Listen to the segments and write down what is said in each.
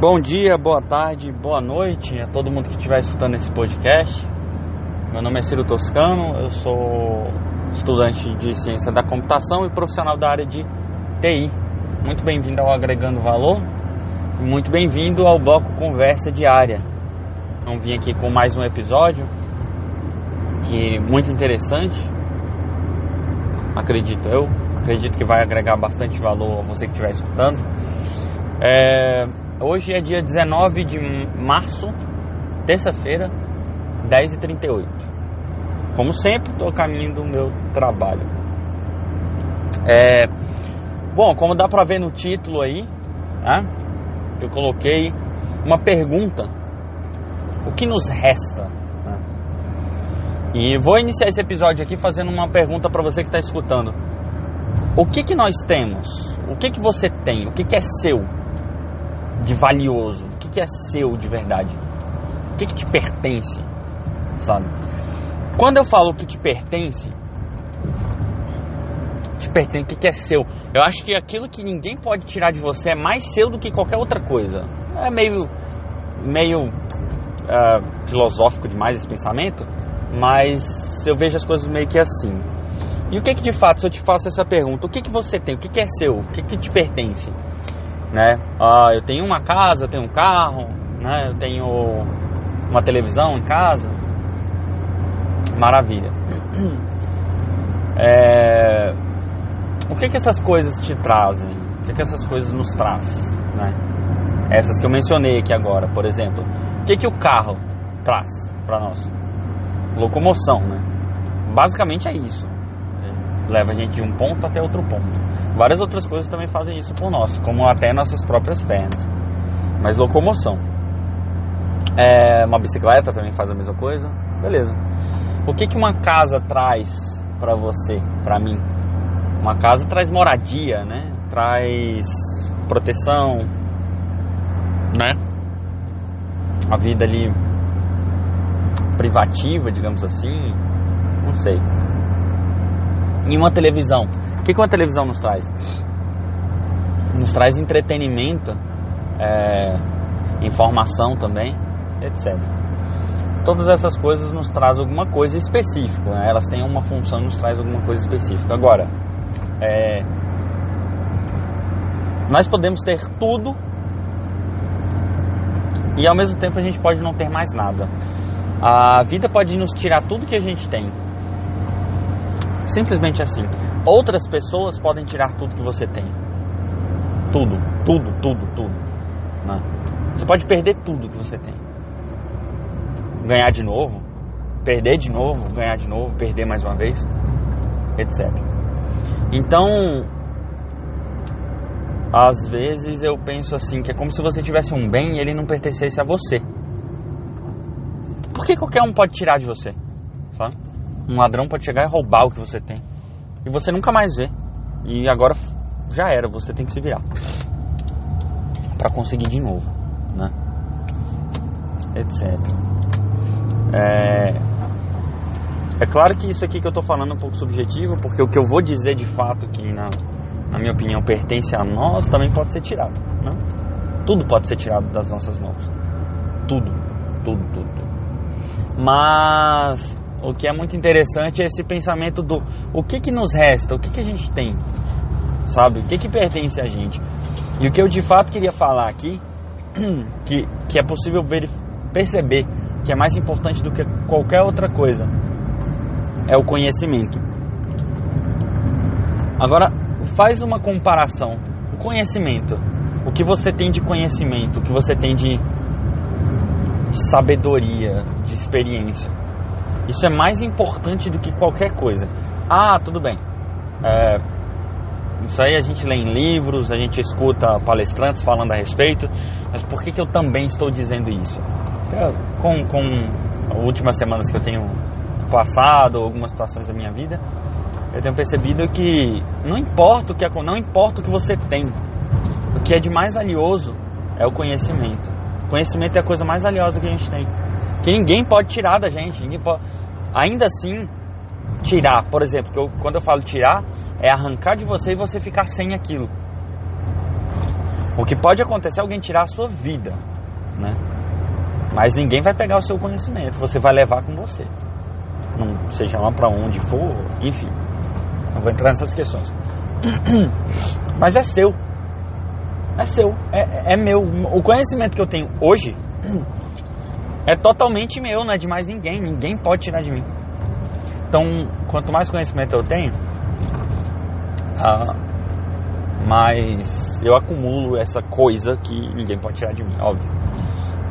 Bom dia, boa tarde, boa noite a todo mundo que estiver escutando esse podcast. Meu nome é Ciro Toscano, eu sou estudante de ciência da computação e profissional da área de TI. Muito bem-vindo ao Agregando Valor e muito bem-vindo ao bloco Conversa Diária. Então vim aqui com mais um episódio que é muito interessante, acredito eu. Acredito que vai agregar bastante valor a você que estiver escutando. É, Hoje é dia 19 de março, terça-feira, 10h38. Como sempre, estou a caminho do meu trabalho. É, bom, como dá para ver no título aí, né, eu coloquei uma pergunta: o que nos resta? Né? E vou iniciar esse episódio aqui fazendo uma pergunta para você que está escutando: o que que nós temos? O que que você tem? O que que é seu? De valioso? O que, que é seu de verdade? O que, que te pertence? Sabe? Quando eu falo que te pertence, te pertence, o que, que é seu? Eu acho que aquilo que ninguém pode tirar de você é mais seu do que qualquer outra coisa. É meio, meio uh, filosófico demais esse pensamento, mas eu vejo as coisas meio que assim. E o que que de fato, se eu te faço essa pergunta, o que que você tem, o que que é seu, o que que te pertence? Né? Ah, eu tenho uma casa, eu tenho um carro, né? Eu tenho uma televisão em casa. Maravilha. É... O que que essas coisas te trazem? O que que essas coisas nos traz, né? Essas que eu mencionei aqui agora, por exemplo. O que que o carro traz para nós? Locomoção, né? Basicamente é isso. Leva a gente de um ponto até outro ponto. Várias outras coisas também fazem isso por nós, como até nossas próprias pernas. Mas locomoção. É, uma bicicleta também faz a mesma coisa. Beleza. O que, que uma casa traz para você, para mim? Uma casa traz moradia, né? Traz proteção, né? A vida ali privativa, digamos assim. Não sei. E uma televisão o que, que televisão nos traz? Nos traz entretenimento, é, informação também, etc. Todas essas coisas nos traz alguma coisa específica, né? elas têm uma função, nos traz alguma coisa específica. Agora, é, nós podemos ter tudo e ao mesmo tempo a gente pode não ter mais nada. A vida pode nos tirar tudo que a gente tem. Simplesmente assim. Outras pessoas podem tirar tudo que você tem. Tudo, tudo, tudo, tudo. Né? Você pode perder tudo que você tem. Ganhar de novo, perder de novo, ganhar de novo, perder mais uma vez, etc. Então, às vezes eu penso assim, que é como se você tivesse um bem e ele não pertencesse a você. Por que qualquer um pode tirar de você? Sabe? Um ladrão pode chegar e roubar o que você tem e você nunca mais vê. E agora já era, você tem que se virar para conseguir de novo, né? Etc. É, é claro que isso aqui que eu tô falando é um pouco subjetivo, porque o que eu vou dizer de fato que na, na minha opinião pertence a nós também pode ser tirado, né? Tudo pode ser tirado das nossas mãos. Tudo, tudo, tudo, tudo. Mas o que é muito interessante é esse pensamento do o que, que nos resta, o que, que a gente tem, sabe? O que, que pertence a gente. E o que eu de fato queria falar aqui, que, que é possível ver, perceber que é mais importante do que qualquer outra coisa, é o conhecimento. Agora, faz uma comparação. O conhecimento, o que você tem de conhecimento, o que você tem de sabedoria, de experiência isso é mais importante do que qualquer coisa. Ah, tudo bem. É, isso aí a gente lê em livros, a gente escuta palestrantes falando a respeito, mas por que, que eu também estou dizendo isso? Com, com as últimas semanas que eu tenho passado, algumas situações da minha vida, eu tenho percebido que não importa o que não importa o que você tem, o que é de mais valioso é o conhecimento. Conhecimento é a coisa mais valiosa que a gente tem que ninguém pode tirar da gente. Pode... Ainda assim, tirar, por exemplo, que eu, quando eu falo tirar, é arrancar de você e você ficar sem aquilo. O que pode acontecer é alguém tirar a sua vida, né? Mas ninguém vai pegar o seu conhecimento, você vai levar com você. Não seja lá para onde for, enfim. Não vou entrar nessas questões. Mas é seu. É seu, é, é meu. O conhecimento que eu tenho hoje é totalmente meu, não é de mais ninguém. Ninguém pode tirar de mim. Então, quanto mais conhecimento eu tenho, ah, mais eu acumulo essa coisa que ninguém pode tirar de mim, óbvio.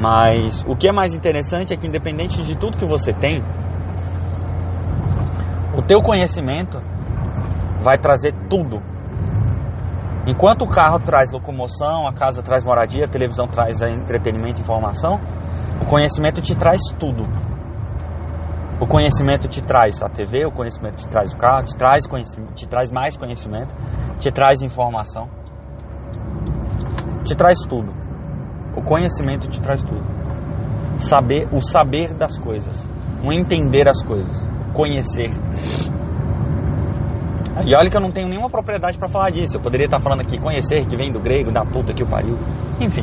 Mas o que é mais interessante é que independente de tudo que você tem, o teu conhecimento vai trazer tudo. Enquanto o carro traz locomoção, a casa traz moradia, a televisão traz entretenimento e informação, o conhecimento te traz tudo. O conhecimento te traz a TV, o conhecimento te traz o carro, te traz, te traz mais conhecimento, te traz informação, te traz tudo. O conhecimento te traz tudo. Saber, o saber das coisas, o entender as coisas, conhecer. E olha que eu não tenho nenhuma propriedade para falar disso. Eu poderia estar falando aqui conhecer, que vem do grego, da puta que o pariu. Enfim,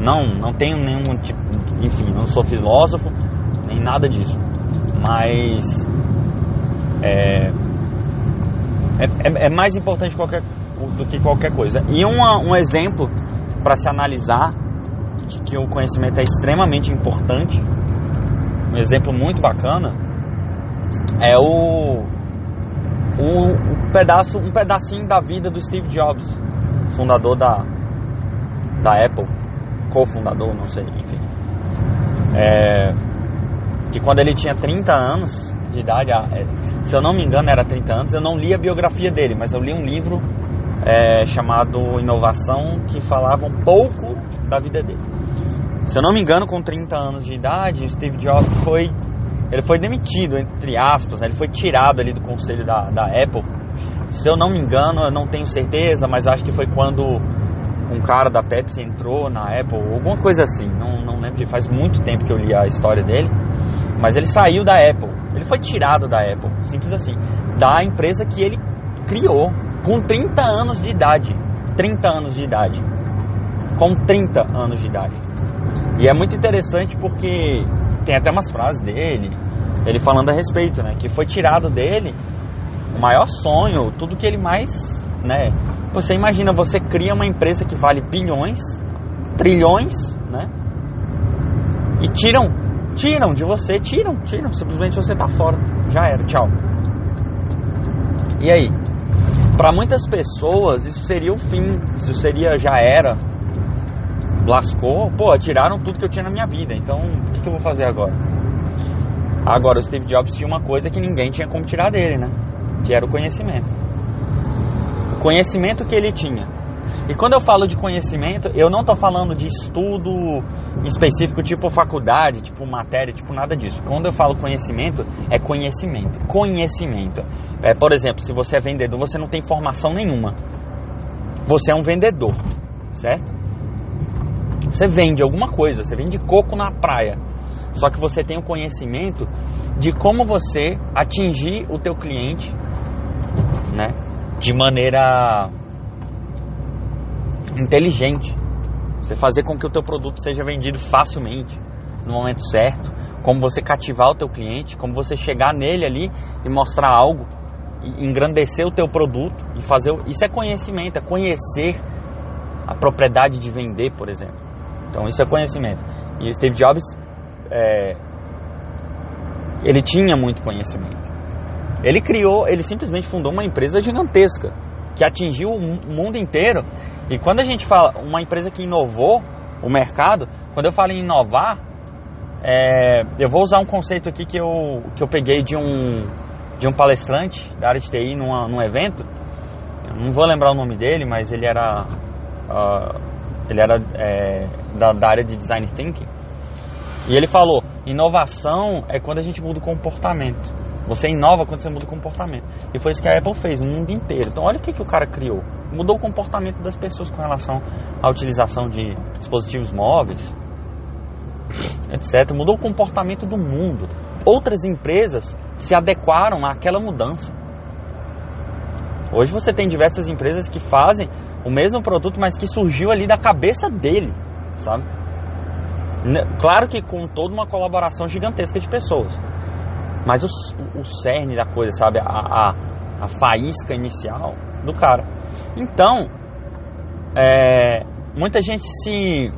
não, não tenho nenhum tipo, enfim, não sou filósofo, nem nada disso. Mas é, é, é mais importante qualquer, do que qualquer coisa. E uma, um exemplo para se analisar de que o conhecimento é extremamente importante, um exemplo muito bacana, é o, o pedaço, um pedacinho da vida do Steve Jobs, fundador da, da Apple, cofundador, não sei, enfim. É, que quando ele tinha 30 anos de idade, é, se eu não me engano era 30 anos, eu não li a biografia dele, mas eu li um livro é, chamado Inovação que falava um pouco da vida dele. Se eu não me engano, com 30 anos de idade, Steve Jobs foi ele foi demitido, entre aspas, né? ele foi tirado ali do conselho da, da Apple. Se eu não me engano, eu não tenho certeza, mas acho que foi quando um cara da Pepsi entrou na Apple, alguma coisa assim. Não, não lembro, faz muito tempo que eu li a história dele. Mas ele saiu da Apple, ele foi tirado da Apple, simples assim, da empresa que ele criou com 30 anos de idade. 30 anos de idade. Com 30 anos de idade. E é muito interessante porque tem até umas frases dele, ele falando a respeito, né? Que foi tirado dele o maior sonho, tudo que ele mais, né? Você imagina, você cria uma empresa que vale bilhões, trilhões, né? E tiram, tiram de você, tiram, tiram, simplesmente você tá fora. Já era, tchau. E aí? Para muitas pessoas isso seria o fim, isso seria já era. Lascou, pô, tiraram tudo que eu tinha na minha vida. Então, o que, que eu vou fazer agora? Agora, o Steve Jobs tinha uma coisa que ninguém tinha como tirar dele, né? Que era o conhecimento. O conhecimento que ele tinha. E quando eu falo de conhecimento, eu não estou falando de estudo específico, tipo faculdade, tipo matéria, tipo nada disso. Quando eu falo conhecimento, é conhecimento. Conhecimento. É, por exemplo, se você é vendedor, você não tem formação nenhuma. Você é um vendedor, certo? Você vende alguma coisa, você vende coco na praia. Só que você tem o conhecimento de como você atingir o teu cliente, né? De maneira inteligente. Você fazer com que o teu produto seja vendido facilmente, no momento certo, como você cativar o teu cliente, como você chegar nele ali e mostrar algo, e engrandecer o teu produto e fazer, isso é conhecimento, é conhecer a propriedade de vender, por exemplo. Então isso é conhecimento. E o Steve Jobs é, ele tinha muito conhecimento. Ele criou, ele simplesmente fundou uma empresa gigantesca que atingiu o mundo inteiro. E quando a gente fala uma empresa que inovou o mercado, quando eu falo em inovar, é, eu vou usar um conceito aqui que eu, que eu peguei de um, de um palestrante da área de TI numa, num evento. Eu não vou lembrar o nome dele, mas ele era, uh, ele era é, da, da área de design thinking. E ele falou: inovação é quando a gente muda o comportamento. Você inova quando você muda o comportamento. E foi isso que a Apple fez no mundo inteiro. Então, olha o que, que o cara criou. Mudou o comportamento das pessoas com relação à utilização de dispositivos móveis, etc. Mudou o comportamento do mundo. Outras empresas se adequaram àquela mudança. Hoje você tem diversas empresas que fazem o mesmo produto, mas que surgiu ali da cabeça dele, sabe? Claro que com toda uma colaboração gigantesca de pessoas. Mas o, o cerne da coisa, sabe? A, a, a faísca inicial do cara. Então, é, muita gente se.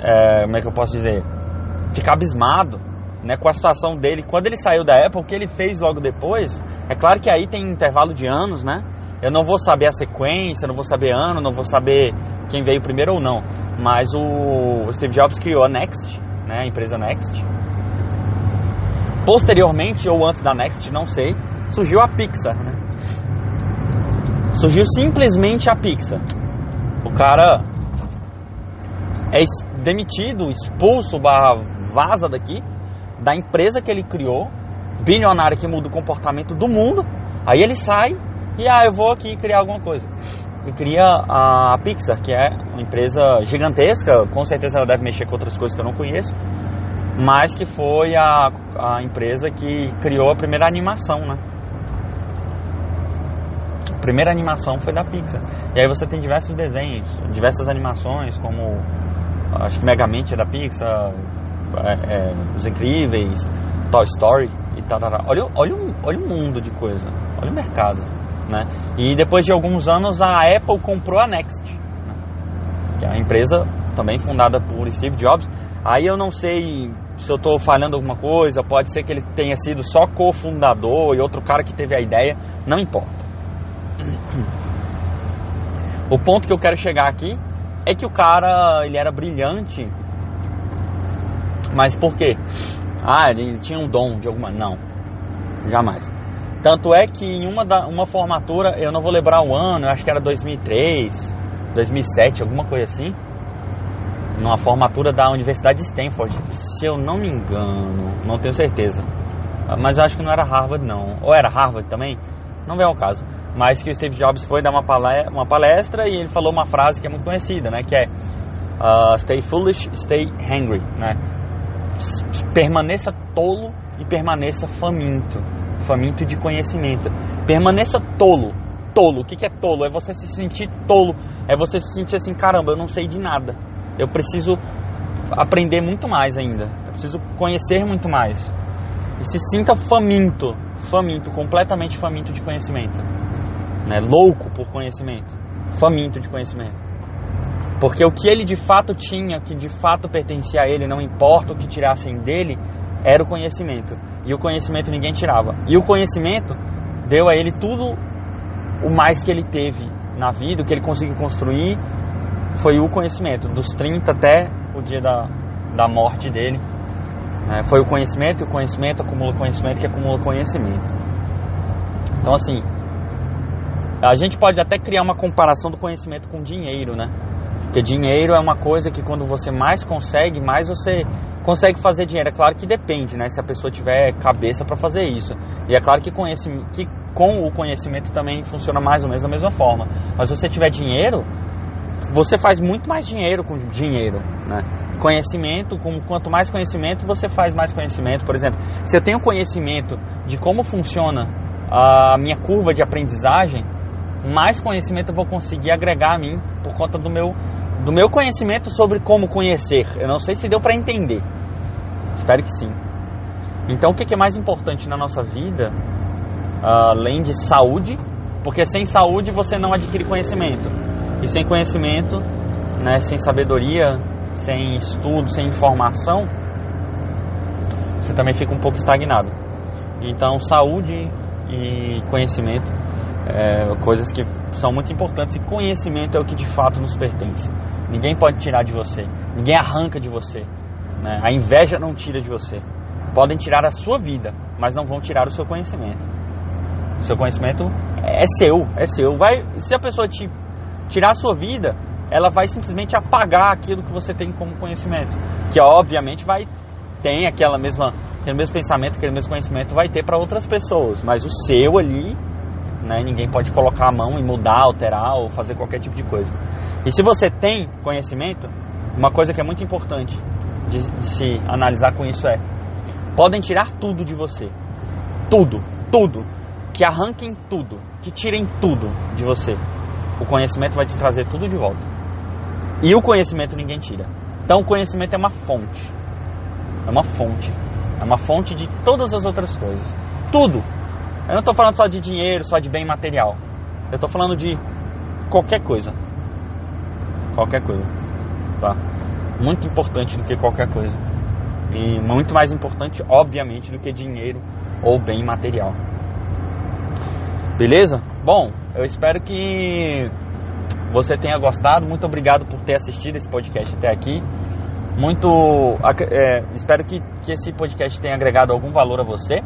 É, como é que eu posso dizer? Fica abismado né, com a situação dele. Quando ele saiu da Apple, o que ele fez logo depois, é claro que aí tem intervalo de anos, né? Eu não vou saber a sequência, não vou saber ano, não vou saber quem veio primeiro ou não. Mas o Steve Jobs criou a Next, né, a empresa Next. Posteriormente, ou antes da Next, não sei, surgiu a Pixar, né? Surgiu simplesmente a Pixar. O cara é demitido, expulso, barra vaza daqui, da empresa que ele criou, bilionário que muda o comportamento do mundo. Aí ele sai e ah, eu vou aqui criar alguma coisa. E cria a Pixar, que é uma empresa gigantesca, com certeza ela deve mexer com outras coisas que eu não conheço, mas que foi a, a empresa que criou a primeira animação, né? A primeira animação foi da Pixar. E aí você tem diversos desenhos, diversas animações, como acho que Megamente é da Pixar, é, é, Os Incríveis, Toy Story e tal. Olha, olha, olha o mundo de coisa, olha o mercado. Né? E depois de alguns anos a Apple comprou a Next, né? que é uma empresa também fundada por Steve Jobs. Aí eu não sei se eu estou falhando alguma coisa, pode ser que ele tenha sido só cofundador e outro cara que teve a ideia, não importa. O ponto que eu quero chegar aqui é que o cara ele era brilhante mas por quê? Ah, ele tinha um dom de alguma. Não, jamais. Tanto é que em uma, da, uma formatura, eu não vou lembrar o ano, acho que era 2003, 2007, alguma coisa assim. Numa formatura da Universidade de Stanford, se eu não me engano, não tenho certeza. Mas eu acho que não era Harvard, não. Ou era Harvard também? Não vem ao caso. Mas que o Steve Jobs foi dar uma palestra, uma palestra e ele falou uma frase que é muito conhecida, né? Que é uh, Stay foolish, stay hungry, né? permaneça tolo e permaneça faminto, faminto de conhecimento. Permaneça tolo. Tolo, o que é tolo? É você se sentir tolo, é você se sentir assim, caramba, eu não sei de nada. Eu preciso aprender muito mais ainda. Eu preciso conhecer muito mais. E se sinta faminto, faminto, completamente faminto de conhecimento. Né? Louco por conhecimento, faminto de conhecimento. Porque o que ele de fato tinha, que de fato pertencia a ele, não importa o que tirassem dele, era o conhecimento. E o conhecimento ninguém tirava. E o conhecimento deu a ele tudo o mais que ele teve na vida, o que ele conseguiu construir, foi o conhecimento, dos 30 até o dia da, da morte dele. Né? Foi o conhecimento, e o conhecimento acumula conhecimento, que acumula conhecimento. Então, assim, a gente pode até criar uma comparação do conhecimento com dinheiro, né? Porque dinheiro é uma coisa que quando você mais consegue, mais você consegue fazer dinheiro. É claro que depende, né? Se a pessoa tiver cabeça para fazer isso. E é claro que, conhece, que com o conhecimento também funciona mais ou menos da mesma forma. Mas se você tiver dinheiro, você faz muito mais dinheiro com dinheiro, né? Conhecimento, com, quanto mais conhecimento, você faz mais conhecimento. Por exemplo, se eu tenho conhecimento de como funciona a minha curva de aprendizagem, mais conhecimento eu vou conseguir agregar a mim por conta do meu do meu conhecimento sobre como conhecer. Eu não sei se deu para entender. Espero que sim. Então, o que é mais importante na nossa vida, além de saúde? Porque sem saúde você não adquire conhecimento. E sem conhecimento, né, sem sabedoria, sem estudo, sem informação, você também fica um pouco estagnado. Então, saúde e conhecimento é, coisas que são muito importantes e conhecimento é o que de fato nos pertence. Ninguém pode tirar de você, ninguém arranca de você. Né? A inveja não tira de você. Podem tirar a sua vida, mas não vão tirar o seu conhecimento. O seu conhecimento é seu, é seu. Vai, se a pessoa te tirar a sua vida, ela vai simplesmente apagar aquilo que você tem como conhecimento, que obviamente vai tem aquela mesma aquele mesmo pensamento, aquele mesmo conhecimento vai ter para outras pessoas, mas o seu ali né? Ninguém pode colocar a mão e mudar, alterar ou fazer qualquer tipo de coisa. E se você tem conhecimento, uma coisa que é muito importante de, de se analisar com isso é: podem tirar tudo de você, tudo, tudo, que arranquem tudo, que tirem tudo de você. O conhecimento vai te trazer tudo de volta. E o conhecimento ninguém tira. Então o conhecimento é uma fonte. É uma fonte. É uma fonte de todas as outras coisas. Tudo. Eu não estou falando só de dinheiro, só de bem material. Eu estou falando de qualquer coisa. Qualquer coisa. Tá? Muito importante do que qualquer coisa. E muito mais importante, obviamente, do que dinheiro ou bem material. Beleza? Bom, eu espero que você tenha gostado. Muito obrigado por ter assistido esse podcast até aqui. Muito é, espero que, que esse podcast tenha agregado algum valor a você.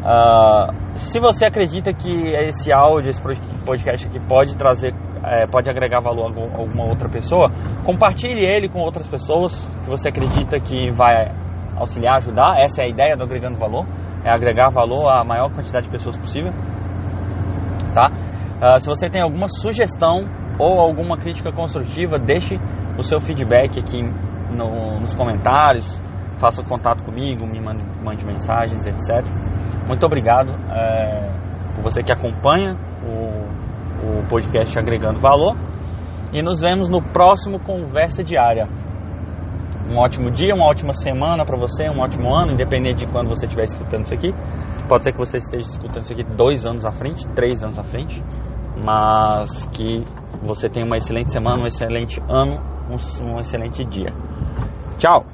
Uh, se você acredita que esse áudio, esse podcast aqui pode trazer, é, pode agregar valor a alguma outra pessoa, compartilhe ele com outras pessoas que você acredita que vai auxiliar, ajudar. Essa é a ideia do agregando valor, é agregar valor à maior quantidade de pessoas possível. Tá? Uh, se você tem alguma sugestão ou alguma crítica construtiva, deixe o seu feedback aqui no, nos comentários, faça contato comigo, me mande, mande mensagens, etc. Muito obrigado é, por você que acompanha o, o podcast Agregando Valor e nos vemos no próximo Conversa Diária. Um ótimo dia, uma ótima semana para você, um ótimo ano, independente de quando você estiver escutando isso aqui. Pode ser que você esteja escutando isso aqui dois anos à frente, três anos à frente, mas que você tenha uma excelente semana, um excelente ano, um, um excelente dia. Tchau!